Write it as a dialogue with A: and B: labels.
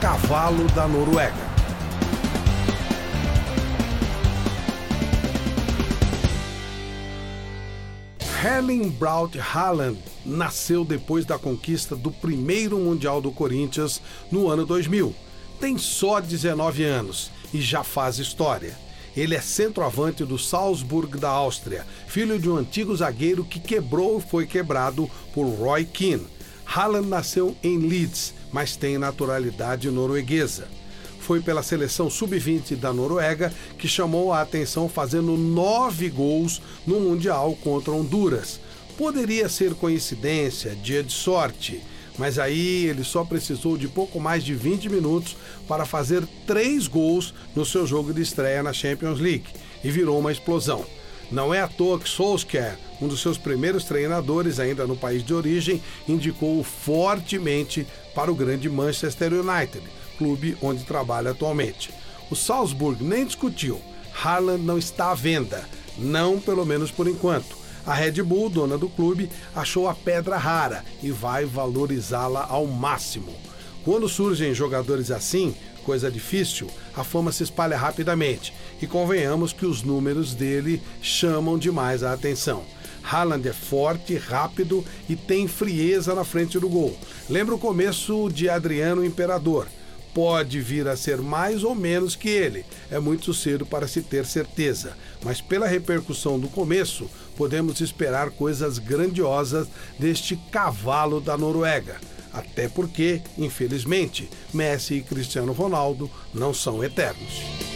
A: cavalo da Noruega. Helen Braut Haaland nasceu depois da conquista do primeiro Mundial do Corinthians no ano 2000. Tem só 19 anos e já faz história. Ele é centroavante do Salzburg da Áustria, filho de um antigo zagueiro que quebrou e foi quebrado por Roy Keane. Haaland nasceu em Leeds, mas tem naturalidade norueguesa foi pela seleção sub-20 da Noruega que chamou a atenção fazendo nove gols no Mundial contra Honduras. Poderia ser coincidência, dia de sorte, mas aí ele só precisou de pouco mais de 20 minutos para fazer três gols no seu jogo de estreia na Champions League e virou uma explosão. Não é à toa que Solskjaer, um dos seus primeiros treinadores ainda no país de origem, indicou-o fortemente para o grande Manchester United, clube onde trabalha atualmente. O Salzburg nem discutiu. Haaland não está à venda, não pelo menos por enquanto. A Red Bull, dona do clube, achou a pedra rara e vai valorizá-la ao máximo. Quando surgem jogadores assim, coisa difícil, a fama se espalha rapidamente e convenhamos que os números dele chamam demais a atenção. Haaland é forte, rápido e tem frieza na frente do gol. Lembra o começo de Adriano Imperador pode vir a ser mais ou menos que ele. É muito cedo para se ter certeza, mas pela repercussão do começo, podemos esperar coisas grandiosas deste cavalo da Noruega. Até porque, infelizmente, Messi e Cristiano Ronaldo não são eternos.